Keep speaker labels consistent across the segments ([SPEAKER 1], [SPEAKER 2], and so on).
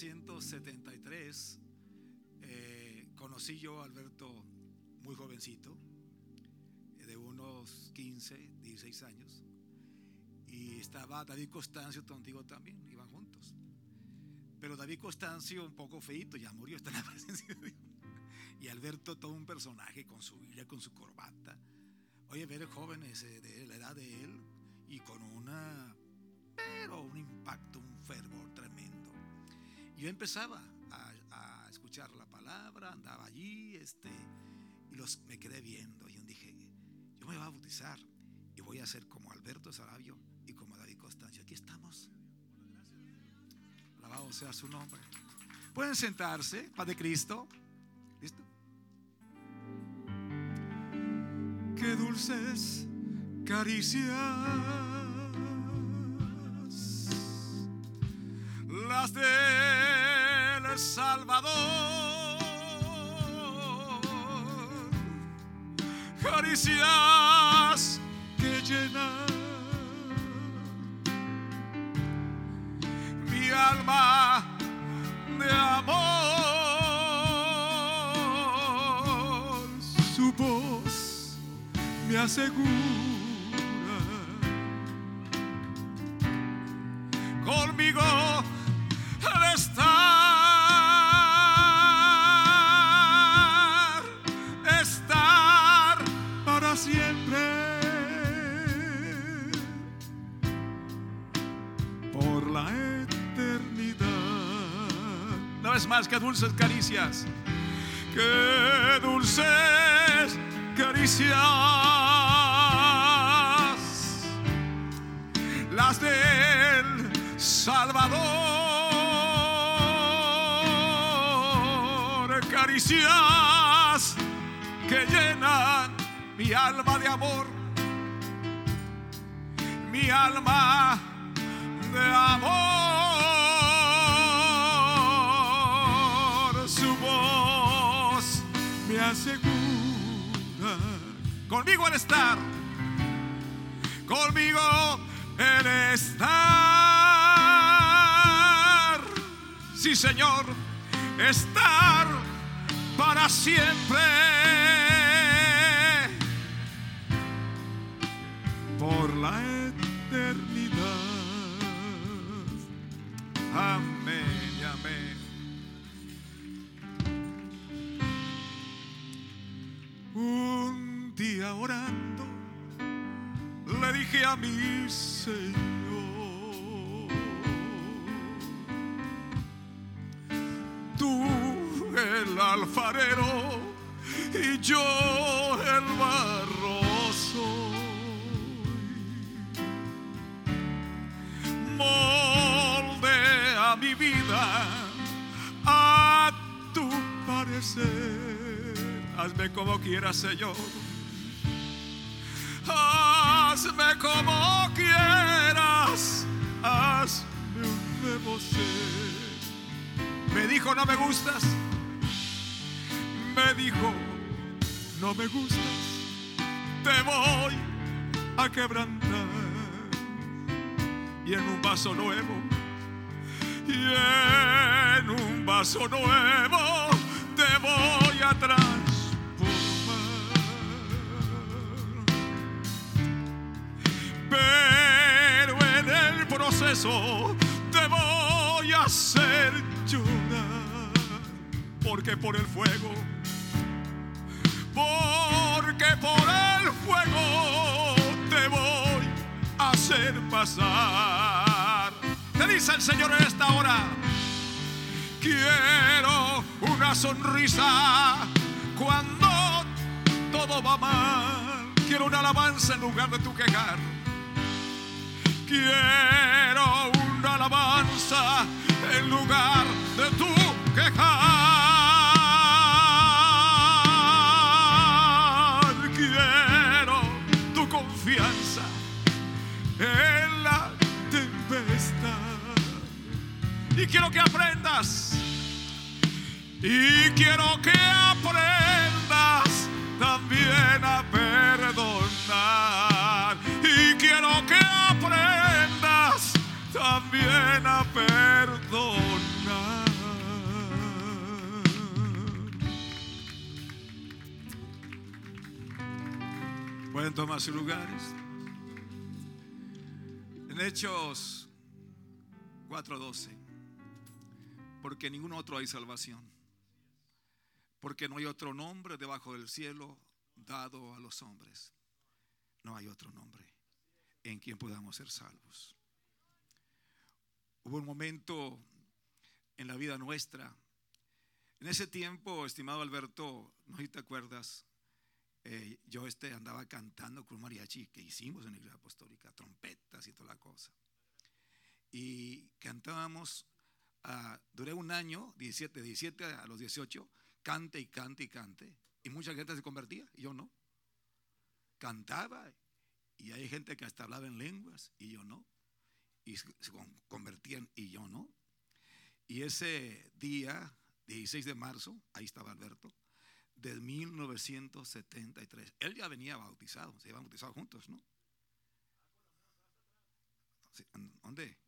[SPEAKER 1] 1973 eh, conocí yo a Alberto muy jovencito, de unos 15, 16 años, y estaba David Constancio, tu también, iban juntos. Pero David Constancio un poco feito, ya murió, está en la presencia de Dios. Y Alberto todo un personaje con su Biblia, con su corbata. Oye, ver jóvenes eh, de la edad de él y con una, pero un impacto, un fervor. Yo empezaba a, escuchar la palabra, andaba allí, este, y los me quedé viendo. Y yo dije, yo me voy a bautizar y voy a ser como Alberto Sarabio y como David Constancio. Aquí estamos. Alabado sea su nombre. Pueden sentarse, Padre Cristo. ¿Listo? Qué dulces caricias las Salvador, caricias que llenan mi alma de amor. Su voz me asegura dulces caricias. Que dulces caricias. Las del Salvador. Caricias que llenan mi alma de amor. Mi alma de amor. Conmigo al estar, conmigo el estar. Sí, Señor, estar para siempre. Por la eternidad. Amén le dije a mi Señor, tú el alfarero y yo el barro soy. Moldea mi vida a tu parecer. Hazme como quieras, Señor. Hazme como quieras. Hazme un nuevo ser. Me dijo, no me gustas. Me dijo, no me gustas. Te voy a quebrantar. Y en un vaso nuevo. Y en un vaso nuevo te voy a transformar. Proceso te voy a hacer llorar. Porque por el fuego, porque por el fuego te voy a hacer pasar. Te dice el Señor en esta hora. Quiero una sonrisa cuando todo va mal. Quiero una alabanza en lugar de tu quejar. Quiero una alabanza en lugar de tu quejar. Quiero tu confianza en la tempestad. Y quiero que aprendas. Y quiero que aprendas también a perdonar. Y quiero que también a perdonar. Pueden tomar sus lugares. En Hechos 4:12. Porque ningún otro hay salvación. Porque no hay otro nombre debajo del cielo dado a los hombres. No hay otro nombre en quien podamos ser salvos. Hubo un momento en la vida nuestra. En ese tiempo, estimado Alberto, no te acuerdas, eh, yo este andaba cantando con mariachi que hicimos en la iglesia apostólica, trompetas y toda la cosa. Y cantábamos, duré un año, 17, 17 a los 18, cante y cante y cante. Y mucha gente se convertía y yo no. Cantaba y hay gente que hasta hablaba en lenguas y yo no. Y se convertían y yo no. Y ese día, 16 de marzo, ahí estaba Alberto, de 1973. Él ya venía bautizado, se iban bautizados juntos, ¿no? ¿Dónde?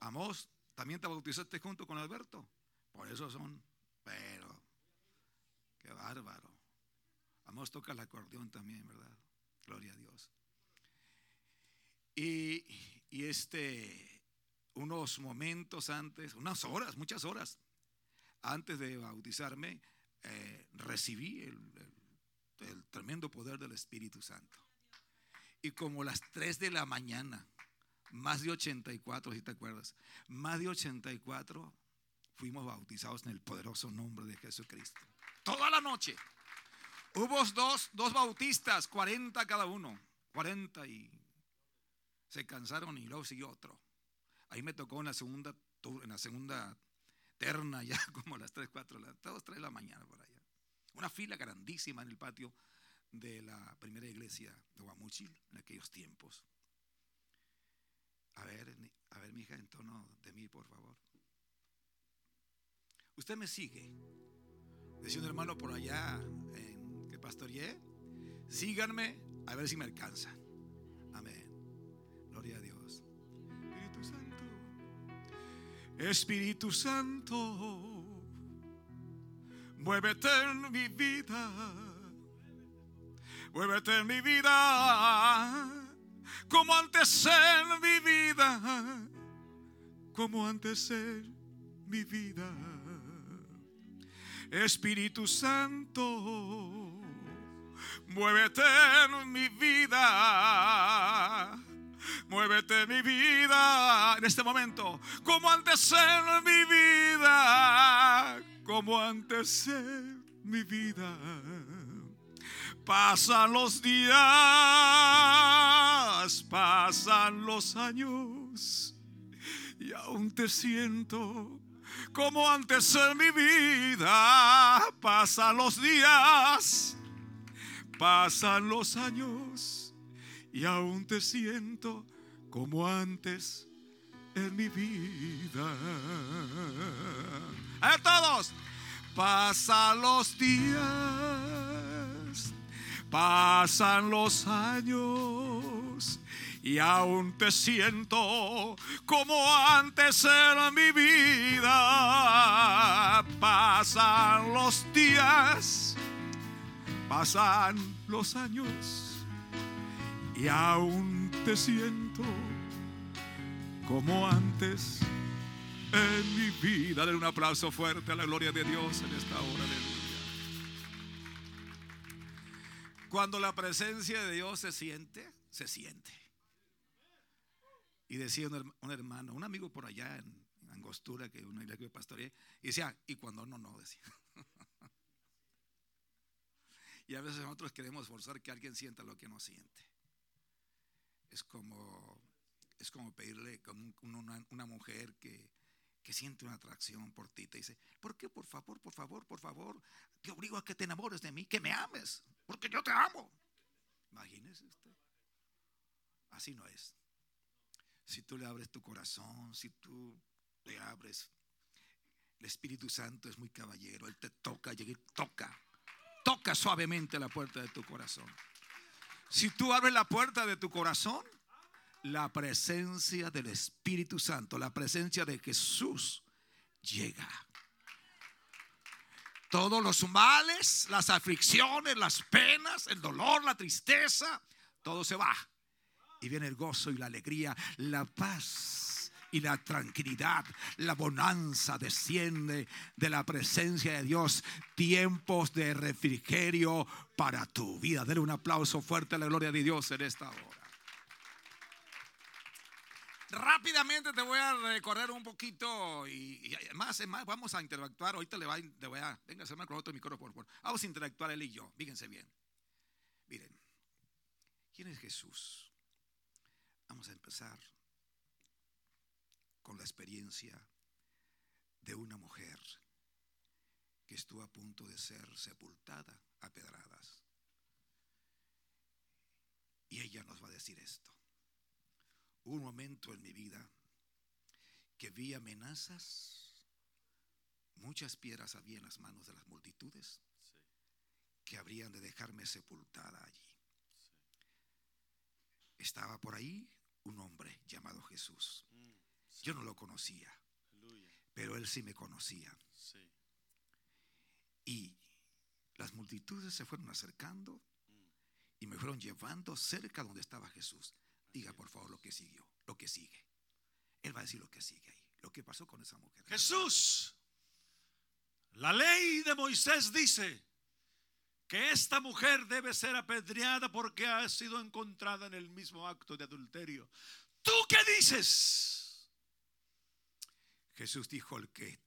[SPEAKER 1] Amos, también te bautizaste junto con Alberto. Por eso son, pero, qué bárbaro. Amos toca el acordeón también, ¿verdad? Gloria a Dios. Y, este, unos momentos antes, unas horas, muchas horas, antes de bautizarme, eh, recibí el, tremendo poder del Espíritu Santo. Y como las 3 de la mañana, más de 84, si te acuerdas, más de 84 fuimos bautizados en el poderoso nombre de Jesucristo. Toda la noche. Hubo dos, dos bautistas, 40 cada uno, 40 y se cansaron y luego siguió otro. Ahí me tocó en la segunda, en la segunda terna ya como las 3, 4, las 2, 3 de la mañana por allá. Una fila grandísima en el patio de la primera iglesia de Guamuchil en aquellos tiempos. A ver, a ver, mi hija, en tono de mí, por favor. Usted me sigue. Decía un hermano por allá en que pastoreé. Síganme a ver si me alcanza. Amén. Gloria a Dios. Espíritu Santo. Espíritu Santo. Muévete en mi vida. Muévete en mi vida como antes en mi vida, como antes en mi vida. Espíritu Santo, muévete en mi vida. Muévete mi vida en este momento, como antes en mi vida, como antes en mi vida. Pasan los días, pasan los años. Y aún te siento como antes en mi vida. Pasan los días, pasan los años y aún te siento como antes en mi vida. A todos, pasan los días Pasan los años y aún te siento como antes en mi vida. Pasan los días, pasan los años y aún te siento como antes en mi vida. Dale un aplauso fuerte a la gloria de Dios en esta hora. de Cuando la presencia de Dios se siente, se siente. Y decía un, hermano, un amigo por allá en, Angostura, que una iglesia que pastoreé, y decía, y cuando no, no, decía. y a veces nosotros queremos forzar que alguien sienta lo que no siente. Es como, es como pedirle con una, una mujer que, que siente una atracción por ti, te dice, ¿por qué? Por favor, por favor, por favor, te obligo a que te enamores de mí, que me ames, porque yo te amo. Imagínese usted. Así no es. Si tú le abres tu corazón, si tú le abres, el Espíritu Santo es muy caballero, Él te toca, llega toca, toca suavemente la puerta de tu corazón. Si tú abres la puerta de tu corazón, la presencia del Espíritu Santo, la presencia de Jesús llega. Todos los males, las aflicciones, las penas, el dolor, la tristeza, todo se va. Y viene el gozo y la alegría, la paz y la tranquilidad, la bonanza desciende de la presencia de Dios. Tiempos de refrigerio para tu vida. Dele un aplauso fuerte a la gloria de Dios en esta hora. Rápidamente te voy a recorrer un poquito y, además, vamos a interactuar. Ahorita le, va, voy a, venga, se me con otro micrófono. Por Vamos a interactuar él y yo. Fíjense bien. Miren, ¿quién es Jesús? Vamos a empezar con la experiencia de una mujer que estuvo a punto de ser sepultada a pedradas. Y ella nos va a decir esto un momento en mi vida que vi amenazas, muchas piedras había en las manos de las multitudes que habrían de dejarme sepultada allí. Estaba por ahí un hombre llamado Jesús. Yo no lo conocía, pero él sí me conocía. Y las multitudes se fueron acercando mm. y me fueron llevando cerca donde estaba Jesús. Diga por favor lo que siguió, lo que sigue. Él va a decir lo que sigue ahí, lo que pasó con esa mujer.
[SPEAKER 2] Jesús, la ley de Moisés dice que esta mujer debe ser apedreada porque ha sido encontrada en el mismo acto de adulterio. ¿Tú qué dices?
[SPEAKER 1] Jesús dijo el que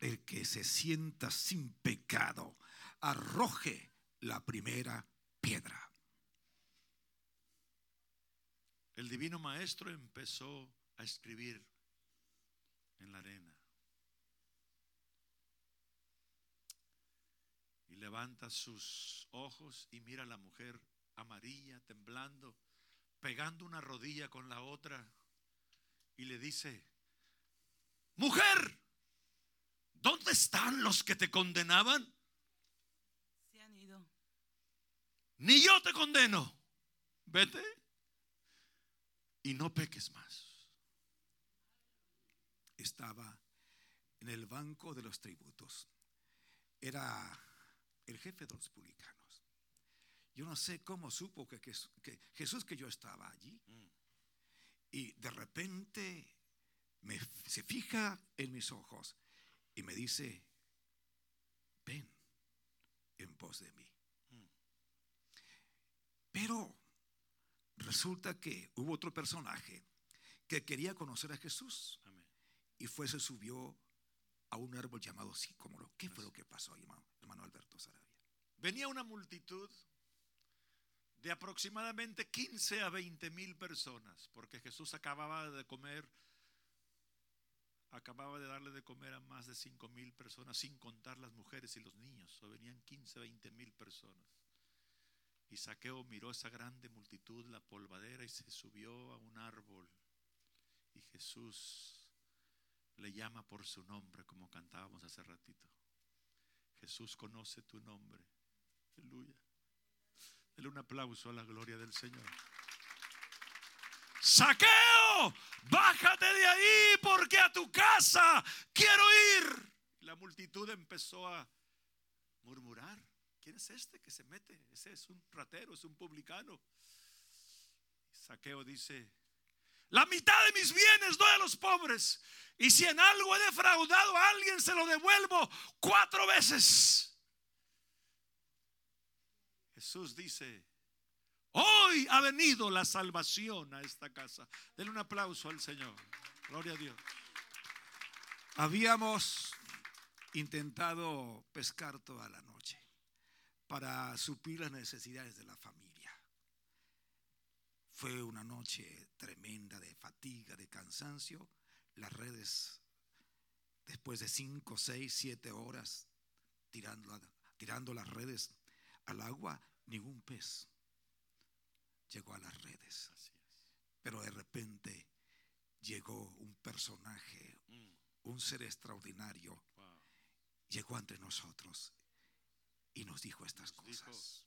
[SPEAKER 1] el que se sienta sin pecado arroje la primera piedra.
[SPEAKER 2] el divino maestro empezó a escribir en la arena. Y levanta sus ojos y mira a la mujer amarilla, temblando, pegando una rodilla con la otra, y le dice, mujer, ¿dónde están los que te condenaban?
[SPEAKER 3] Se han ido.
[SPEAKER 2] Ni yo te condeno. Vete y no peques más.
[SPEAKER 1] Estaba en el banco de los tributos. Era el jefe de los publicanos. Yo no sé cómo supo que, Jesús que yo estaba allí. Y de repente me, se fija en mis ojos y me dice, ven en pos de mí. Pero Resulta que hubo otro personaje que quería conocer a Jesús. Y fue, se subió a un árbol llamado sicómoro. ¿Qué fue lo que pasó, hermano, hermano Alberto Sarabia?
[SPEAKER 2] Venía una multitud de aproximadamente 15 a 20 mil personas, porque Jesús acababa de comer, acababa de darle de comer a más de 5 mil personas, sin contar las mujeres y los niños. O venían 15, 20 mil personas. Y Saqueo miró esa grande multitud, la polvadera, y se subió a un árbol. Y Jesús le llama por su nombre, como cantábamos hace ratito. Jesús conoce tu nombre. Aleluya. Dale un aplauso a la gloria del Señor. Saqueo, bájate de ahí porque a tu casa quiero ir. La multitud empezó a murmurar. ¿Quién es este que se mete? Ese es un ratero, es un publicano. Saqueo dice, la mitad de mis bienes doy a los pobres. Y si en algo he defraudado a alguien, se lo devuelvo cuatro veces. Jesús dice, hoy ha venido la salvación a esta casa. Denle un aplauso al Señor. Gloria a Dios.
[SPEAKER 1] Habíamos intentado pescar toda la noche para suplir las necesidades de la familia. Fue una noche tremenda de fatiga, de cansancio. Las redes, después de cinco, seis, siete horas tirando, tirando las redes al agua, ningún pez llegó a las redes. Pero de repente llegó un personaje, mm. un ser extraordinario, llegó entre nosotros y nos dijo estas cosas.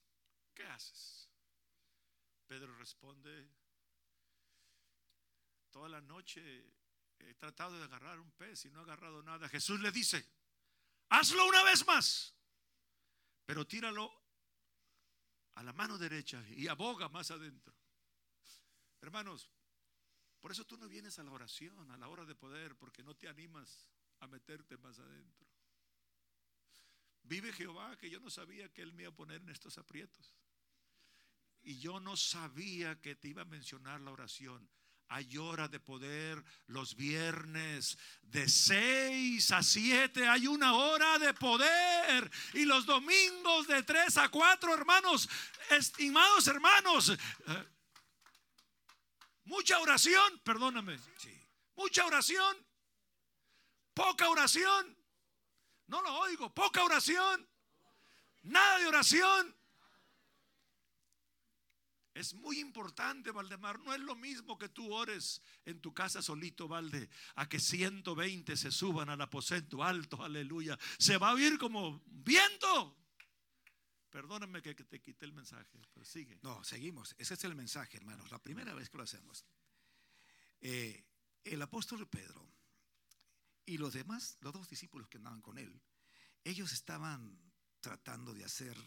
[SPEAKER 2] ¿Qué haces? Pedro responde, toda la noche he tratado de agarrar un pez y no he agarrado nada. Jesús le dice, Hazlo una vez más, pero tíralo a la mano derecha y aboga más adentro. Hermanos, por eso tú no vienes a la oración, a la hora de poder, porque no te animas a meterte más adentro. Vive Jehová que yo no sabía que Él me iba a poner en estos aprietos. Y yo no sabía que te iba a mencionar la oración. Hay hora de poder los viernes de 6 a 7. Hay una hora de poder. Y los domingos de 3 a 4, hermanos, estimados hermanos. eh, mucha oración, perdóname. Mucha oración. Poca oración. No lo oigo. Poca oración. Nada de oración. Es muy importante, Valdemar. No es lo mismo que tú ores en tu casa solito, Valde, a que 120 se suban al aposento alto, aleluya. Se va a oír como viento. Perdóname que te quité el mensaje, pero sigue.
[SPEAKER 1] No, seguimos. Ese es el mensaje, hermanos. La primera vez que lo hacemos. Eh, el apóstol Pedro y los demás, los dos discípulos que andaban con él, ellos estaban tratando de hacer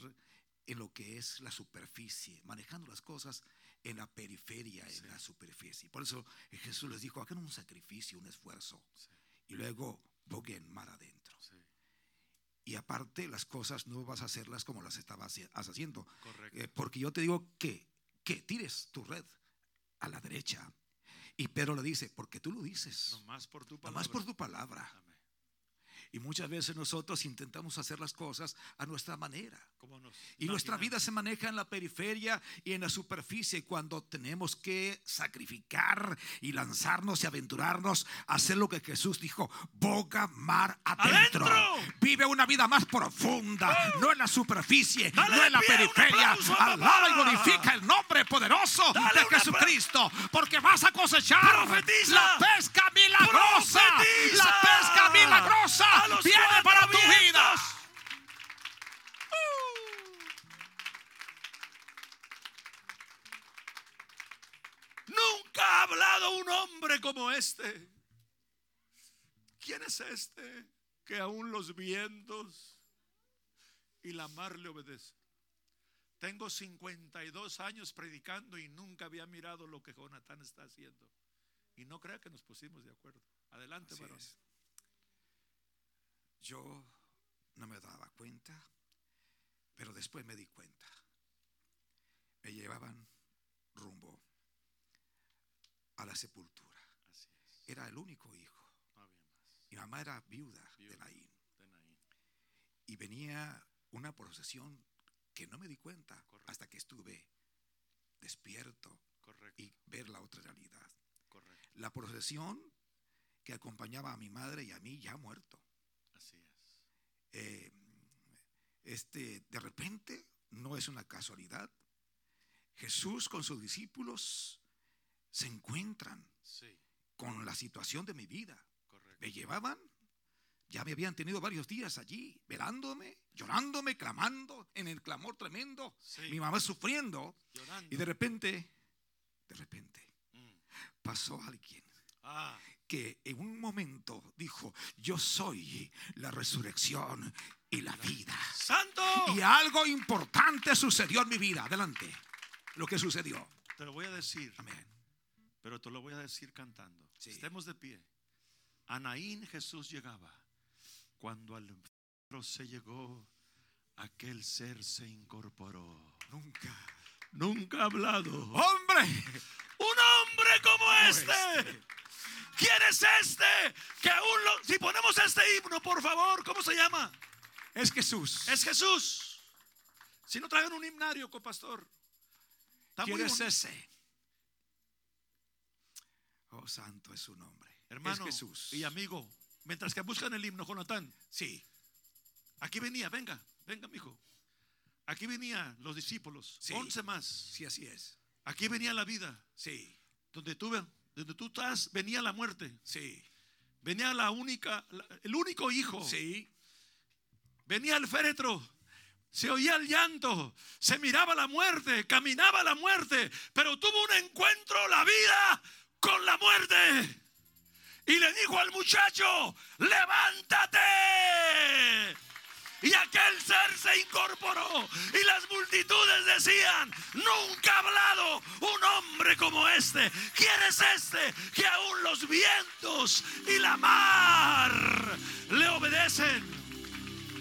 [SPEAKER 1] en lo que es la superficie, manejando las cosas en la periferia, en la superficie. Por eso Jesús les dijo, hagan un sacrificio, un esfuerzo, y luego boguen mar adentro.
[SPEAKER 2] Sí,
[SPEAKER 1] Y aparte, las cosas no vas a hacerlas como las estabas haci- haciendo.
[SPEAKER 2] correcto.
[SPEAKER 1] Eh, porque yo te digo que, que tires tu red a la derecha. Y Pedro le dice, porque tú lo dices,
[SPEAKER 2] Nomás por tu palabra.
[SPEAKER 1] nomás por tu palabra. Y muchas veces nosotros intentamos hacer las cosas a nuestra manera.
[SPEAKER 2] ¿Cómo nos
[SPEAKER 1] Y nuestra vida se maneja en la periferia y en la superficie cuando tenemos que sacrificar y lanzarnos y aventurarnos a hacer lo que Jesús dijo, boga mar adentro.
[SPEAKER 2] ¡Adentro!
[SPEAKER 1] Vive una vida más profunda, no en la superficie,
[SPEAKER 2] Dale
[SPEAKER 1] no en la
[SPEAKER 2] pie,
[SPEAKER 1] periferia. Alaba y glorifica el nombre poderoso
[SPEAKER 2] Dale
[SPEAKER 1] de Jesucristo, porque vas a cosechar
[SPEAKER 2] Profetiza.
[SPEAKER 1] la pesca milagrosa.
[SPEAKER 2] Profetiza.
[SPEAKER 1] La pesca milagrosa
[SPEAKER 2] los
[SPEAKER 1] viene para tu vida.
[SPEAKER 2] vientos. Nunca ha hablado un hombre como este. ¿Quién es este que aún los vientos y la mar le obedecen? Tengo 52 años predicando y nunca había mirado lo que Jonatán está haciendo. Y no crea que nos pusimos de acuerdo. Adelante,
[SPEAKER 1] Así
[SPEAKER 2] varón.
[SPEAKER 1] es. Yo no me daba cuenta, pero después me di cuenta. Me llevaban rumbo a la sepultura.
[SPEAKER 2] Así es.
[SPEAKER 1] Era el único hijo.
[SPEAKER 2] No había más.
[SPEAKER 1] Mi mamá era viuda de. Naín.
[SPEAKER 2] De Naín.
[SPEAKER 1] Y venía una procesión que no me di cuenta
[SPEAKER 2] Correcto.
[SPEAKER 1] hasta que estuve despierto
[SPEAKER 2] Correcto.
[SPEAKER 1] y ver la otra realidad.
[SPEAKER 2] Correcto.
[SPEAKER 1] La procesión que acompañaba a mi madre y a mí ya muerto. Eh, este, de repente, no es una casualidad, Jesús con sus discípulos se encuentran
[SPEAKER 2] Sí.
[SPEAKER 1] con la situación de mi vida.
[SPEAKER 2] Correcto.
[SPEAKER 1] Me llevaban, ya me habían tenido varios días allí, velándome, llorándome, clamando, en el clamor tremendo,
[SPEAKER 2] Sí.
[SPEAKER 1] mi mamá sufriendo,
[SPEAKER 2] Llorando.
[SPEAKER 1] y de repente, de repente,
[SPEAKER 2] Mm.
[SPEAKER 1] pasó alguien
[SPEAKER 2] Ah,
[SPEAKER 1] que en un momento dijo, yo soy la resurrección y la vida.
[SPEAKER 2] ¡Santo!
[SPEAKER 1] Y algo importante sucedió en mi vida. Adelante. Lo que sucedió.
[SPEAKER 2] Te lo voy a decir,
[SPEAKER 1] Amén.
[SPEAKER 2] pero te lo voy a decir cantando.
[SPEAKER 1] Sí.
[SPEAKER 2] Estemos de pie. A Naín Jesús llegaba. Cuando al enfermo se llegó, aquel ser se incorporó.
[SPEAKER 1] Nunca.
[SPEAKER 2] Nunca ha hablado.
[SPEAKER 1] ¡Hombre!
[SPEAKER 2] Un hombre como este. ¿Quién es este? Que aún lo- si ponemos este himno, por favor, ¿cómo se llama?
[SPEAKER 1] Es Jesús.
[SPEAKER 2] Es Jesús. Si no traigan un himnario, copastor.
[SPEAKER 1] ¿Quién es ese? Oh, santo es su nombre.
[SPEAKER 2] Hermano
[SPEAKER 1] es Jesús.
[SPEAKER 2] y amigo, mientras que buscan el himno, Jonathan,
[SPEAKER 1] Sí.
[SPEAKER 2] aquí venía, venga, venga, mijo. Aquí venían los discípulos,
[SPEAKER 1] Sí.
[SPEAKER 2] once más.
[SPEAKER 1] Sí, así es.
[SPEAKER 2] Aquí venía la vida.
[SPEAKER 1] Sí.
[SPEAKER 2] Donde tú, donde tú estás, venía la muerte.
[SPEAKER 1] Sí.
[SPEAKER 2] Venía la única, la- el único hijo.
[SPEAKER 1] Sí.
[SPEAKER 2] Venía el féretro. Se oía el llanto, se miraba la muerte, caminaba la muerte, pero tuvo un encuentro la vida con la muerte. Y le dijo al muchacho, levántate, se incorporó y las multitudes decían, nunca ha hablado un hombre como este. ¿Quién es este que aún los vientos y la mar le obedecen?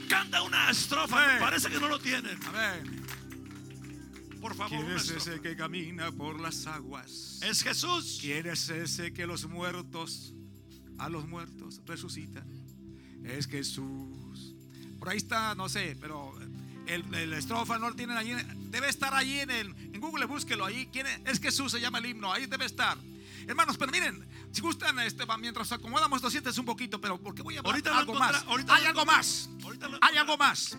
[SPEAKER 2] Canta una estrofa, parece que no lo tienen.
[SPEAKER 1] Amén.
[SPEAKER 2] Por favor,
[SPEAKER 1] ¿Quién es ese que camina por las aguas?
[SPEAKER 2] Es Jesús.
[SPEAKER 1] ¿Quién es ese que los muertos, a los muertos, resucitan? Es Jesús. Por ahí está, no sé, pero el, el estrofa no lo tienen allí. Debe estar allí en, el, en Google, búsquelo ahí. ¿Quién es? es Jesús, se llama el himno. Ahí debe estar. Hermanos, pero miren, si gustan, este, mientras acomodamos, lo sientes un poquito, pero porque voy a hablar
[SPEAKER 2] Ahorita
[SPEAKER 1] algo más.
[SPEAKER 2] ahorita
[SPEAKER 1] Hay algo más. Hay algo más.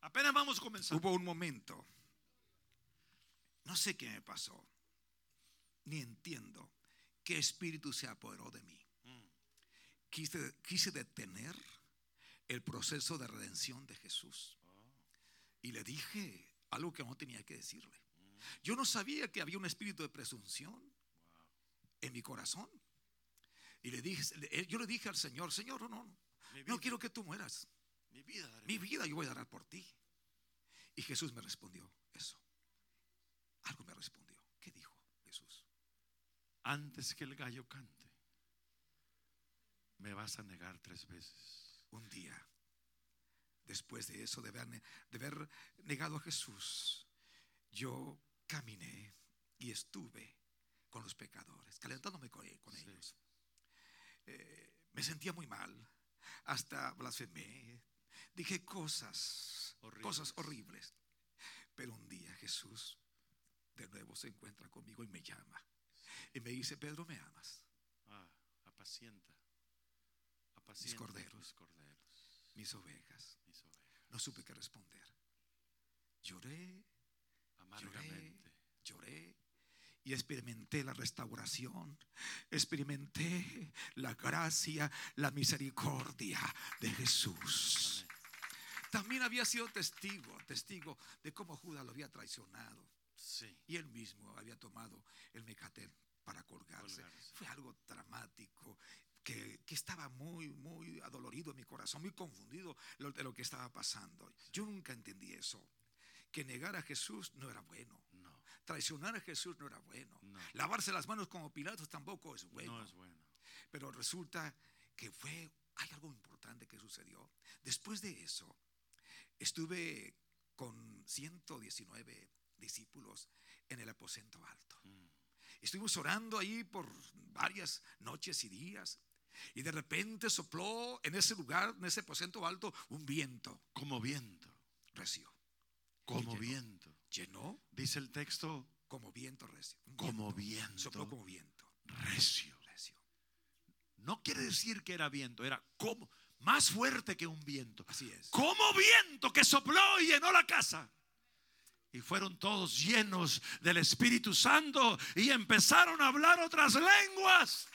[SPEAKER 2] Apenas vamos a comenzar.
[SPEAKER 1] Hubo un momento, no sé qué me pasó, ni entiendo qué espíritu se apoderó de mí. Quise, quise detener el proceso de redención de Jesús. Y le dije algo que no tenía que decirle. Yo no sabía que había un espíritu de presunción en mi corazón. Y le dije, yo le dije al Señor, Señor, no, no, quiero que tú mueras.
[SPEAKER 2] Mi vida.
[SPEAKER 1] Mi vida yo voy a dar por ti. Y Jesús me respondió eso. Algo me respondió. ¿Qué dijo Jesús?
[SPEAKER 2] Antes que el gallo cante, me vas a negar tres veces.
[SPEAKER 1] Un día, después de eso, de haber, de haber negado a Jesús, yo caminé y estuve con los pecadores, calentándome con, con
[SPEAKER 2] Sí.
[SPEAKER 1] ellos. Eh, me sentía muy mal, hasta blasfemé, dije cosas,
[SPEAKER 2] Horribles.
[SPEAKER 1] cosas horribles. Pero un día Jesús de nuevo se encuentra conmigo y me llama. Y me dice, Pedro, ¿me amas?
[SPEAKER 2] Ah, apacienta.
[SPEAKER 1] Mis corderos.
[SPEAKER 2] mis corderos,
[SPEAKER 1] Mis ovejas.
[SPEAKER 2] mis ovejas.
[SPEAKER 1] No supe qué responder. Lloré,
[SPEAKER 2] Amargamente.
[SPEAKER 1] lloré y experimenté la restauración, experimenté la gracia, la misericordia de Jesús.
[SPEAKER 2] Amén.
[SPEAKER 1] También había sido testigo, testigo de cómo Judas lo había traicionado
[SPEAKER 2] Sí.
[SPEAKER 1] y él mismo había tomado el mecatel para colgarse.
[SPEAKER 2] Colgarse.
[SPEAKER 1] Fue algo dramático. Que, que estaba muy, muy adolorido en mi corazón, muy confundido lo- de lo que estaba pasando. Yo nunca entendí eso. Que negar a Jesús no era bueno.
[SPEAKER 2] No,
[SPEAKER 1] Traicionar a Jesús no era bueno.
[SPEAKER 2] No.
[SPEAKER 1] Lavarse las manos como Pilatos tampoco es bueno.
[SPEAKER 2] no es bueno.
[SPEAKER 1] Pero resulta que fue, hay algo importante que sucedió. Después de eso, estuve con 119 discípulos en el aposento alto.
[SPEAKER 2] Mm.
[SPEAKER 1] Estuvimos orando ahí por varias noches y días. Y de repente sopló en ese lugar, en ese aposento alto, un viento
[SPEAKER 2] Como viento.
[SPEAKER 1] recio.
[SPEAKER 2] Como viento.
[SPEAKER 1] Llenó
[SPEAKER 2] Dice el texto,
[SPEAKER 1] como viento recio.
[SPEAKER 2] Como viento.
[SPEAKER 1] Sopló como viento.
[SPEAKER 2] recio.
[SPEAKER 1] Recio.
[SPEAKER 2] No quiere decir que era viento, era como más fuerte que un viento.
[SPEAKER 1] Así es.
[SPEAKER 2] Como viento que sopló y llenó la casa. Y fueron todos llenos del Espíritu Santo y empezaron a hablar otras lenguas.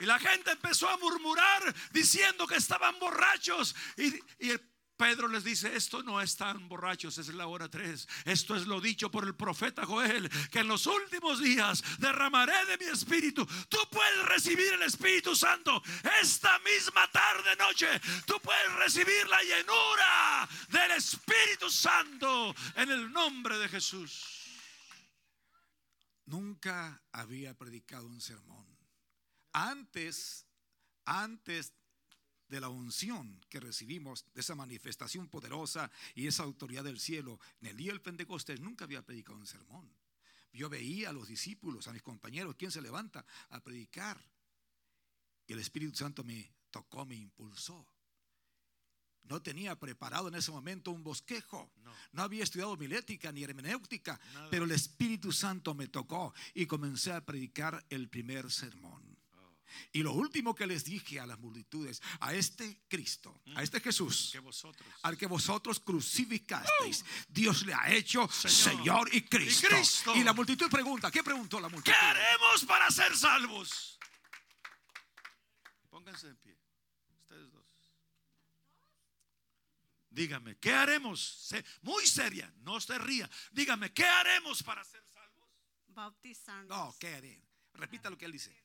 [SPEAKER 2] Y la gente empezó a murmurar diciendo que estaban borrachos. Y, y Pedro les dice, esto no están borrachos, es la hora 3. Esto es lo dicho por el profeta Joel, que en los últimos días derramaré de mi espíritu. Tú puedes recibir el Espíritu Santo esta misma tarde, noche. Tú puedes recibir la llenura del Espíritu Santo en el nombre de Jesús.
[SPEAKER 1] Nunca había predicado un sermón. Antes, antes de la unción que recibimos, de esa manifestación poderosa y esa autoridad del cielo, en el día del Pentecostés nunca había predicado un sermón. Yo veía a los discípulos, a mis compañeros, ¿quién se levanta a predicar? Y el Espíritu Santo me tocó, me impulsó. No tenía preparado en ese momento un bosquejo.
[SPEAKER 2] No.
[SPEAKER 1] No había estudiado milética ni hermenéutica,
[SPEAKER 2] Nada.
[SPEAKER 1] pero el Espíritu Santo me tocó y comencé a predicar el primer sermón. Y lo último que les dije a las multitudes, a este Cristo, a este Jesús,
[SPEAKER 2] Que vosotros.
[SPEAKER 1] al que vosotros crucificasteis, Dios le ha hecho
[SPEAKER 2] Señor.
[SPEAKER 1] Señor, y, Cristo.
[SPEAKER 2] Y Cristo.
[SPEAKER 1] Y la multitud pregunta, ¿qué preguntó la multitud?
[SPEAKER 2] ¿Qué haremos para ser salvos? Pónganse de pie. Ustedes dos. Dígame, ¿qué haremos? Muy seria, no se ría. Dígame, ¿qué haremos para ser salvos?
[SPEAKER 3] Bautizarnos.
[SPEAKER 1] No, ¿qué haré? Repita lo que él dice.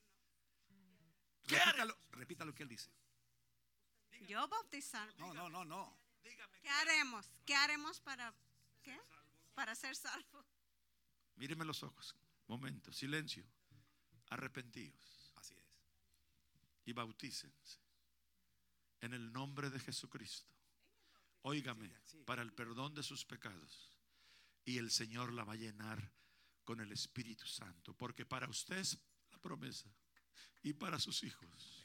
[SPEAKER 2] ¿Qué
[SPEAKER 1] Repita lo, repita lo que él dice.
[SPEAKER 3] Yo bautizarme.
[SPEAKER 1] No, no, no, no.
[SPEAKER 2] Dígame.
[SPEAKER 4] ¿Qué haremos? ¿Qué haremos para qué? Para ser salvos.
[SPEAKER 2] Míreme los ojos. Momento, silencio. Arrepentíos
[SPEAKER 1] Así es.
[SPEAKER 2] y bautícense en el nombre de Jesucristo. Óigame, para el perdón de sus pecados. Y el Señor la va a llenar con el Espíritu Santo. Porque para usted es la promesa. Y para sus hijos.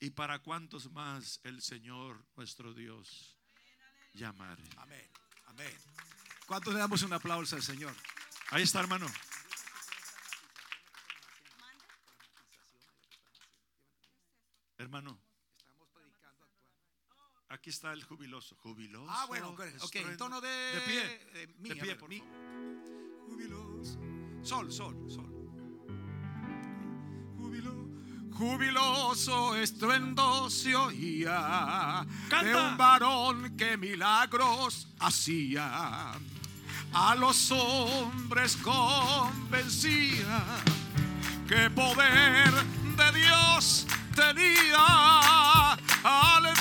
[SPEAKER 2] Y para cuantos más el Señor nuestro Dios llamare.
[SPEAKER 1] Amén. Amén. ¿Cuántos le damos un aplauso al Señor?
[SPEAKER 2] Ahí está, hermano. Hermano, aquí está el jubiloso. Jubiloso.
[SPEAKER 1] Ah, bueno, ok, en tono de.
[SPEAKER 2] De pie.
[SPEAKER 1] eh,
[SPEAKER 2] De pie, por
[SPEAKER 1] mi.
[SPEAKER 2] favor.
[SPEAKER 1] Jubiloso. Sol, sol, sol. Jubilo- Jubiloso estruendo se oía de un varón que milagros hacía. A los hombres convencía que poder de Dios tenía. Al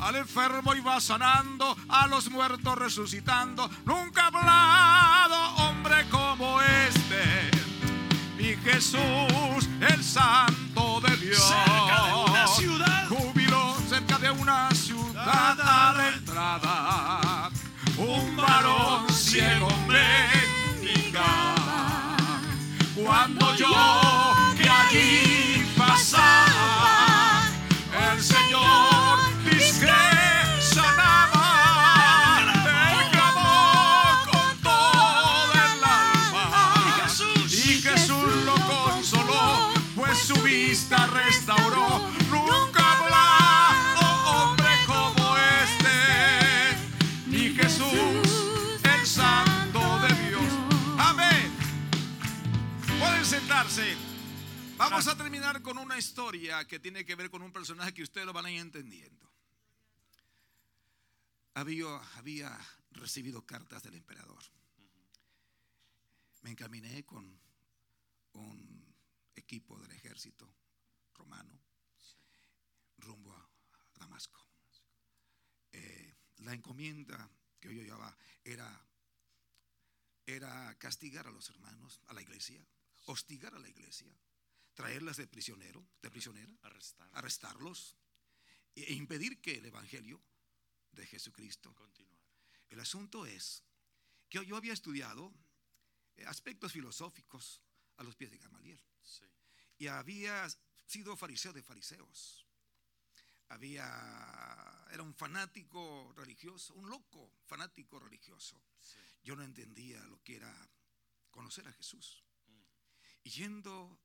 [SPEAKER 1] al enfermo iba sanando, a los muertos resucitando. Nunca ha hablado hombre como este. Jesús, el Santo de Dios.
[SPEAKER 2] Cerca de una ciudad.
[SPEAKER 1] Júbilo cerca de una ciudad a la entrada. Un varón ciego mendigaba. Cuando yo que allí pasaba, con una historia que tiene que ver con un personaje que ustedes lo van a ir entendiendo. Había, recibido cartas del emperador. Me encaminé con un equipo del ejército romano rumbo a Damasco. Eh, la encomienda que yo llevaba era castigar a los hermanos, a la iglesia, hostigar a la iglesia, traerlas de prisionero, de prisionera,
[SPEAKER 2] Arrestar.
[SPEAKER 1] arrestarlos e impedir que el evangelio de Jesucristo
[SPEAKER 2] Continuar.
[SPEAKER 1] el asunto es que yo había estudiado eh, aspectos filosóficos a los pies de Gamaliel
[SPEAKER 2] Sí.
[SPEAKER 1] y había sido fariseo de fariseos. Había era un fanático religioso, un loco fanático religioso.
[SPEAKER 2] Sí.
[SPEAKER 1] Yo no entendía lo que era conocer a Jesús.
[SPEAKER 2] Mm.
[SPEAKER 1] Y yendo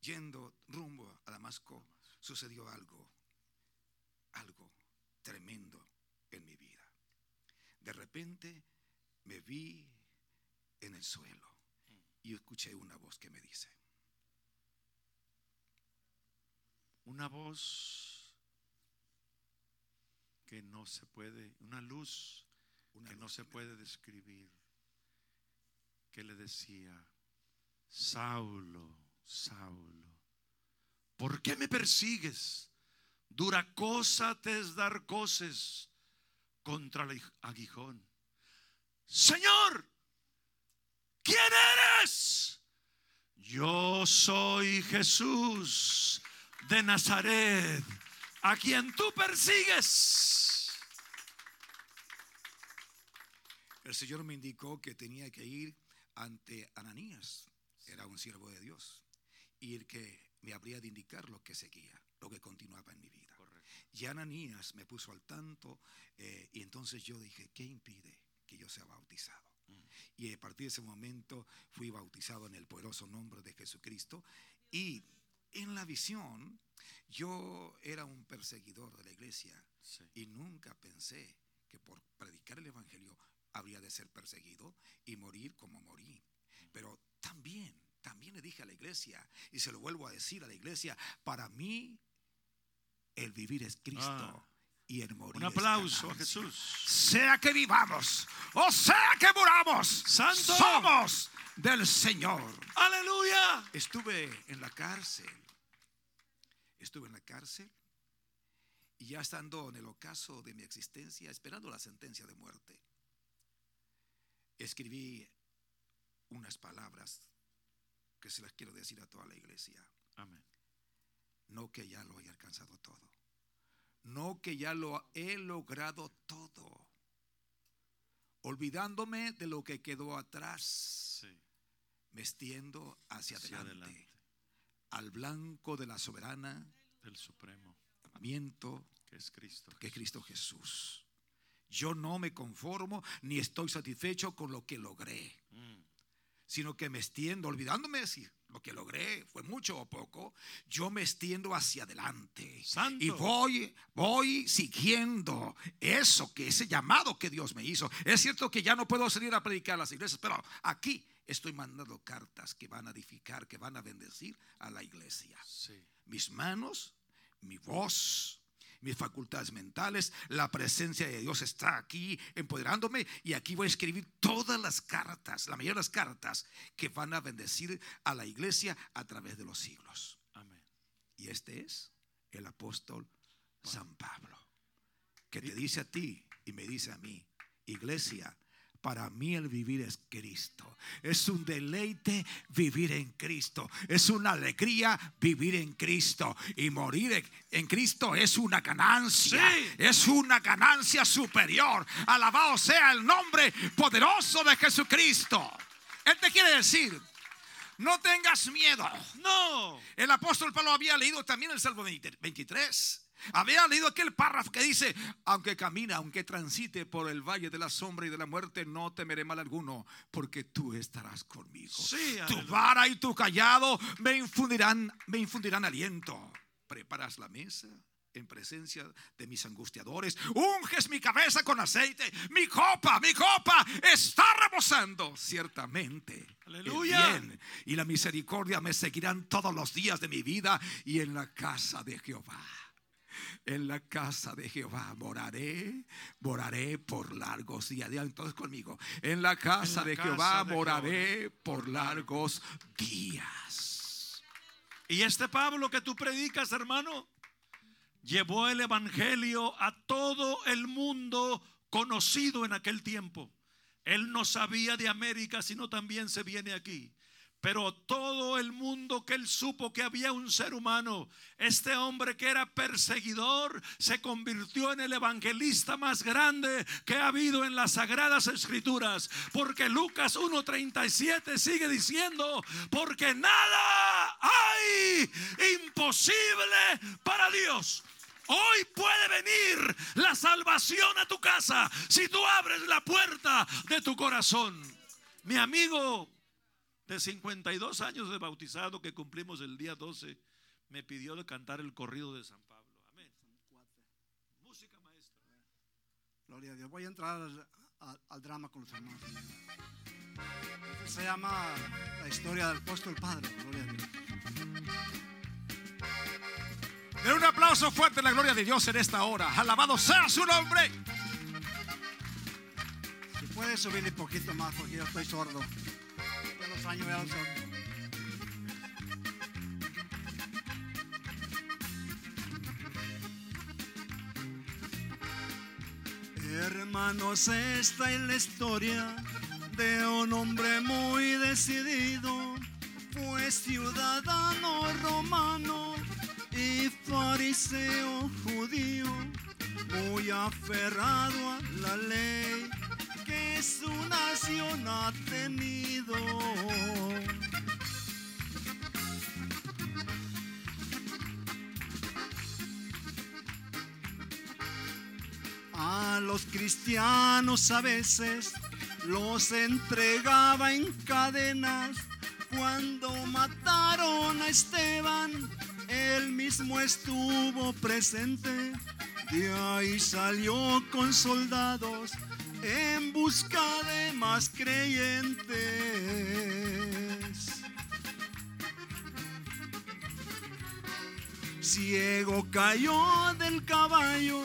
[SPEAKER 1] yendo rumbo a Damasco sucedió algo algo tremendo en mi vida. De repente me vi en el suelo y escuché una voz que me dice,
[SPEAKER 2] Una voz que no se puede, una luz
[SPEAKER 1] una
[SPEAKER 2] que no se puede describir, que le decía, Saulo, Saulo, ¿por qué me persigues? Dura cosa te es dar coces contra el aguijón. Señor, ¿quién eres? Yo soy Jesús de Nazaret, a quien tú persigues.
[SPEAKER 1] El Señor me indicó que tenía que ir ante Ananías, era un siervo de Dios, y el que me habría de indicar lo que seguía, lo que continuaba en mi vida. Y Ananías me puso al tanto, eh, y entonces yo dije, ¿qué impide que yo sea bautizado? Y a partir de ese momento fui bautizado en el poderoso nombre de Jesucristo, y en la visión yo era un perseguidor de la iglesia,
[SPEAKER 2] Sí.
[SPEAKER 1] y nunca pensé que por predicar el Evangelio habría de ser perseguido y morir como morí. Pero también, también le dije a la iglesia, y se lo vuelvo a decir a la iglesia, para mí el vivir es Cristo
[SPEAKER 2] Ah.
[SPEAKER 1] y el morir
[SPEAKER 2] Un
[SPEAKER 1] es
[SPEAKER 2] aplauso a. Jesús.
[SPEAKER 1] Sea que vivamos o sea que muramos,
[SPEAKER 2] Santo.
[SPEAKER 1] somos del Señor.
[SPEAKER 2] Aleluya.
[SPEAKER 1] Estuve en la cárcel. Estuve en la cárcel Y ya estando en el ocaso de mi existencia, esperando la sentencia de muerte, escribí unas palabras que se las quiero decir a toda la iglesia.
[SPEAKER 2] Amén.
[SPEAKER 1] No que ya lo haya alcanzado todo. No que ya lo he logrado todo. Olvidándome de lo que quedó atrás,
[SPEAKER 2] Sí.
[SPEAKER 1] me extiendo hacia
[SPEAKER 2] Hacia
[SPEAKER 1] adelante,
[SPEAKER 2] adelante.
[SPEAKER 1] al blanco de la soberana
[SPEAKER 2] Del Supremo,
[SPEAKER 1] llamamiento
[SPEAKER 2] que es Cristo.
[SPEAKER 1] que es Cristo Jesús. Yo no me conformo ni estoy satisfecho con lo que logré,
[SPEAKER 2] Mm.
[SPEAKER 1] Sino que me extiendo, olvidándome si lo que logré fue mucho o poco, yo me extiendo hacia adelante.
[SPEAKER 2] Santo.
[SPEAKER 1] Y voy, voy siguiendo eso que ese llamado que Dios me hizo. Es cierto que ya no puedo salir a predicar a las iglesias, pero aquí estoy mandando cartas que van a edificar, que van a bendecir a la iglesia
[SPEAKER 2] Sí.
[SPEAKER 1] mis manos, mi voz, mis facultades mentales, la presencia de Dios está aquí empoderándome y aquí voy a escribir todas las cartas, la mayoría de las cartas que van a bendecir a la iglesia a través de los siglos.
[SPEAKER 2] Amén.
[SPEAKER 1] Y este es el apóstol San Pablo, que te dice a ti y me dice a mí, iglesia, para mí el vivir es Cristo. Es un deleite vivir en Cristo. Es una alegría vivir en Cristo. Y morir en- Cristo es una ganancia.
[SPEAKER 2] Sí.
[SPEAKER 1] Es una ganancia superior. Alabado sea el nombre poderoso de Jesucristo. Él te quiere decir, no tengas miedo.
[SPEAKER 2] No.
[SPEAKER 1] El apóstol Pablo había leído también el Salmo 20 23. Había leído aquel párrafo que dice, aunque camina, aunque transite por el valle de la sombra y de la muerte, no temeré mal alguno, porque tú estarás conmigo.
[SPEAKER 2] Sí,
[SPEAKER 1] tu vara y tu callado me infundirán, me infundirán aliento. Preparas la mesa en presencia de mis angustiadores. Unges mi cabeza con aceite. Mi copa, mi copa está rebosando. Ciertamente. el
[SPEAKER 2] Aleluya.
[SPEAKER 1] bien y la misericordia me seguirán todos los días de mi vida y en la casa de Jehová. En la casa de Jehová moraré, moraré por largos días. Todos conmigo. En la casa
[SPEAKER 2] En la
[SPEAKER 1] de
[SPEAKER 2] casa
[SPEAKER 1] Jehová
[SPEAKER 2] de
[SPEAKER 1] moraré por largos días.
[SPEAKER 2] Y este Pablo que tú predicas, hermano, llevó el Evangelio a todo el mundo conocido en aquel tiempo. Él no sabía de América, sino también se viene aquí. Pero todo el mundo que él supo que había un ser humano, este hombre que era perseguidor, se convirtió en el evangelista más grande que ha habido en las sagradas escrituras. Porque Lucas 1.37 sigue diciendo, porque nada hay imposible para Dios. Hoy puede venir la salvación a tu casa si tú abres la puerta de tu corazón. Mi amigo de 52 años de bautizado que cumplimos el día 12 me pidió de cantar el corrido de San Pablo. Amén. Música maestra.
[SPEAKER 5] Gloria a Dios. Voy a entrar al, al- al drama con los hermanos. Se llama la historia del apóstol Padre. Gloria a Dios.
[SPEAKER 1] Den un aplauso fuerte a la gloria de Dios en esta hora. Alabado sea su nombre.
[SPEAKER 5] Si puede subirle un poquito más porque yo estoy sordo. Hermanos, esta es la historia de un hombre muy decidido. Fue ciudadano romano y fariseo judío, muy aferrado a la ley su nación ha tenido. A los cristianos a veces los entregaba en cadenas. Cuando mataron a Esteban, él mismo estuvo presente. De ahí salió con soldados en busca de más creyentes. Ciego cayó del caballo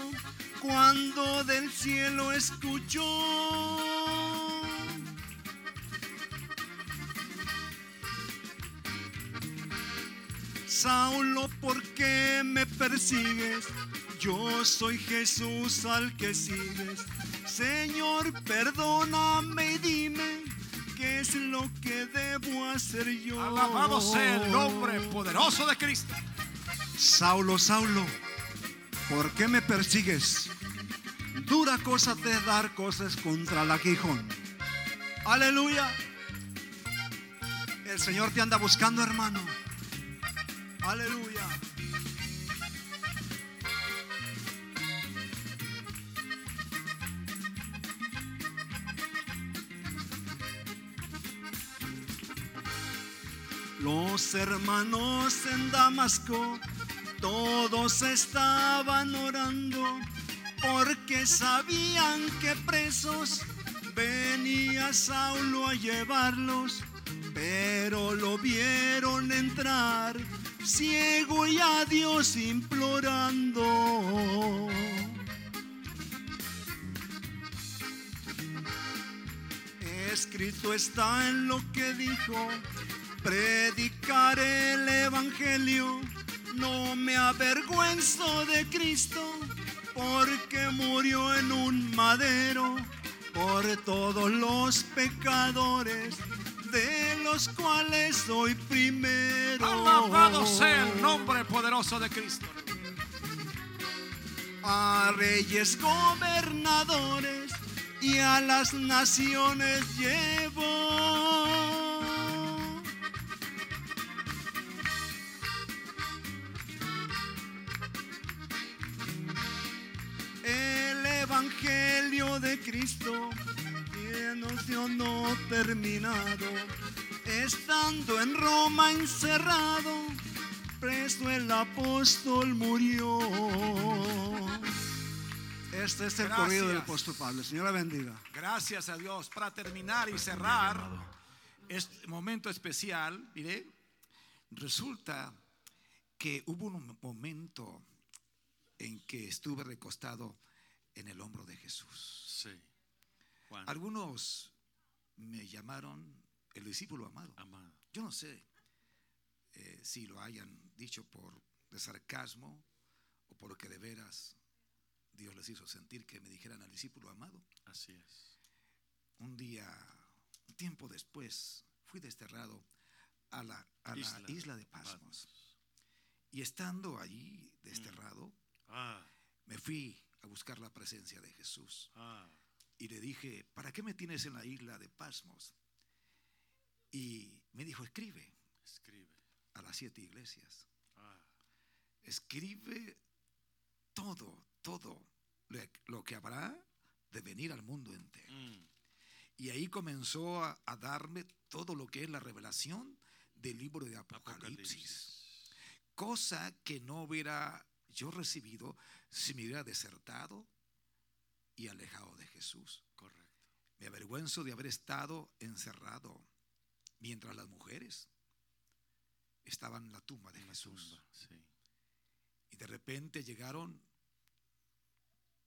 [SPEAKER 5] cuando del cielo escuchó. Saulo, ¿por qué me persigues? Yo soy Jesús al que sigues. Señor, perdóname y dime qué es lo que debo hacer yo.
[SPEAKER 1] Alabado sea el nombre poderoso de Cristo.
[SPEAKER 5] Saulo, Saulo, ¿por qué me persigues? Dura cosa te es dar cosas contra el aguijón. Aleluya. El Señor te anda buscando, hermano. Aleluya. Los hermanos en Damasco, todos estaban orando porque sabían que presos venía Saulo a llevarlos, pero lo vieron entrar ciego y a Dios implorando. Escrito está en lo que dijo, predicaré el Evangelio, no me avergüenzo de Cristo, porque murió en un madero por todos los pecadores, de los cuales soy primero.
[SPEAKER 1] Alabado sea el nombre poderoso de Cristo.
[SPEAKER 5] a reyes gobernadores y a las naciones llevo. Evangelio de Cristo llenos de no terminado, estando en Roma encerrado, preso el apóstol murió. Este es el
[SPEAKER 1] Gracias.
[SPEAKER 5] corrido del apóstol Pablo. Señor la bendiga.
[SPEAKER 1] Gracias a Dios. Para terminar y cerrar este momento especial, mire, resulta que hubo un momento en que estuve recostado en el hombro de Jesús.
[SPEAKER 2] Sí. Juan,
[SPEAKER 1] Algunos me llamaron el discípulo amado.
[SPEAKER 2] amado.
[SPEAKER 1] Yo no sé eh, si lo hayan dicho por de sarcasmo o porque de veras Dios les hizo sentir que me dijeran al discípulo amado.
[SPEAKER 2] Así es.
[SPEAKER 1] Un día, un tiempo después, fui desterrado a la, a la isla, de Pasmos. Y estando allí desterrado,
[SPEAKER 2] Ah,
[SPEAKER 1] me fui a buscar la presencia de Jesús.
[SPEAKER 2] ah.
[SPEAKER 1] Y le dije, ¿para qué me tienes en la isla de Pasmos? Y me dijo, escribe
[SPEAKER 2] Escribe.
[SPEAKER 1] a las siete iglesias.
[SPEAKER 2] Ah,
[SPEAKER 1] Escribe todo, todo lo que habrá de venir al mundo entero.
[SPEAKER 2] mm,
[SPEAKER 1] Y ahí comenzó a, a darme todo lo que es la revelación del libro de Apocalipsis.
[SPEAKER 2] Apocalipsis.
[SPEAKER 1] Cosa que no hubiera yo recibido si me hubiera desertado y alejado de Jesús.
[SPEAKER 2] Correcto.
[SPEAKER 1] Me avergüenzo de haber estado encerrado mientras las mujeres estaban en la tumba de
[SPEAKER 2] En
[SPEAKER 1] Jesús.
[SPEAKER 2] tumba, sí.
[SPEAKER 1] Y de repente llegaron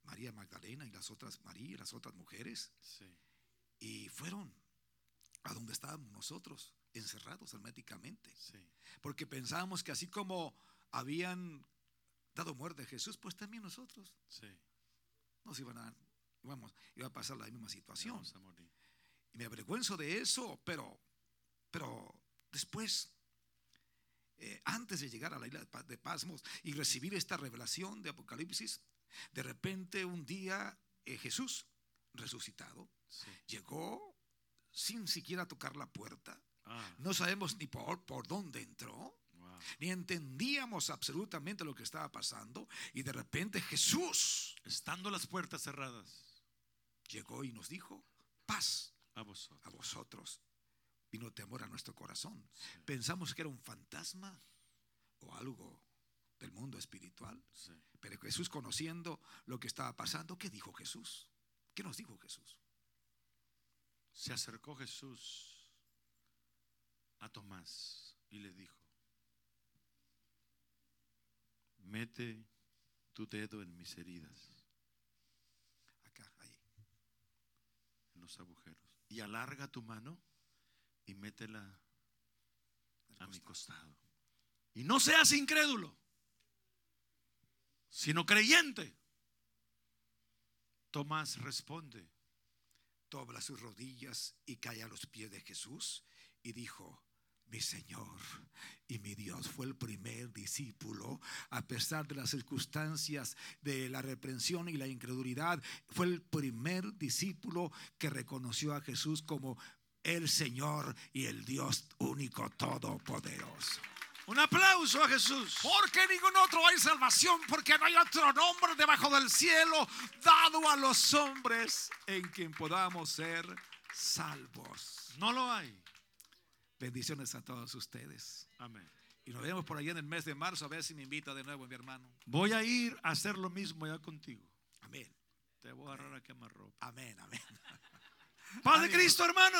[SPEAKER 1] María Magdalena y las otras María y las otras mujeres
[SPEAKER 2] Sí.
[SPEAKER 1] y fueron a donde estábamos nosotros, encerrados herméticamente.
[SPEAKER 2] Sí.
[SPEAKER 1] Porque pensábamos que así como habían dado muerte a Jesús, pues también nosotros
[SPEAKER 2] Sí.
[SPEAKER 1] nos iban a, vamos, iba a pasar la misma situación. Y me avergüenzo de eso, pero, pero después, eh, antes de llegar a la isla de Pa- de Pasmos y recibir esta revelación de Apocalipsis, de repente un día eh, Jesús resucitado
[SPEAKER 2] Sí.
[SPEAKER 1] llegó sin siquiera tocar la puerta.
[SPEAKER 2] Ah,
[SPEAKER 1] No sabemos ni por, por dónde entró. Ni entendíamos absolutamente lo que estaba pasando. Y de repente Jesús
[SPEAKER 2] Estando las puertas cerradas
[SPEAKER 1] llegó y nos dijo, paz
[SPEAKER 2] a vosotros.
[SPEAKER 1] a vosotros. Vino temor a nuestro corazón.
[SPEAKER 2] Sí.
[SPEAKER 1] Pensamos que era un fantasma o algo del mundo espiritual.
[SPEAKER 2] Sí.
[SPEAKER 1] Pero Jesús conociendo lo que estaba pasando, ¿qué dijo Jesús? ¿Qué nos dijo Jesús?
[SPEAKER 2] Se acercó Jesús a Tomás y le dijo, mete tu dedo en mis heridas,
[SPEAKER 1] Acá, ahí.
[SPEAKER 2] en los agujeros, y alarga tu mano y métela a mi
[SPEAKER 1] costado.
[SPEAKER 2] costado. Y no seas incrédulo, sino creyente. Tomás responde,
[SPEAKER 1] dobla sus rodillas y cae a los pies de Jesús y dijo, mi Señor y mi Dios fue el primer discípulo, a pesar de las circunstancias de la reprensión y la incredulidad, fue el primer discípulo que reconoció a Jesús como el Señor y el Dios único todopoderoso.
[SPEAKER 2] un aplauso a Jesús.
[SPEAKER 1] Porque en ningún otro hay salvación, porque no hay otro nombre debajo del cielo dado a los hombres en quien podamos ser salvos.
[SPEAKER 2] No lo hay.
[SPEAKER 1] Bendiciones a todos ustedes.
[SPEAKER 2] Amén.
[SPEAKER 1] Y nos vemos por allá en el mes de marzo, a ver si me invita de nuevo mi hermano.
[SPEAKER 2] Voy a ir a hacer lo mismo ya contigo.
[SPEAKER 1] Amén.
[SPEAKER 2] Te voy a agarrar a quemar ropa.
[SPEAKER 1] Amén, amén.
[SPEAKER 2] Paz de
[SPEAKER 1] Ánimo.
[SPEAKER 2] Cristo, hermano.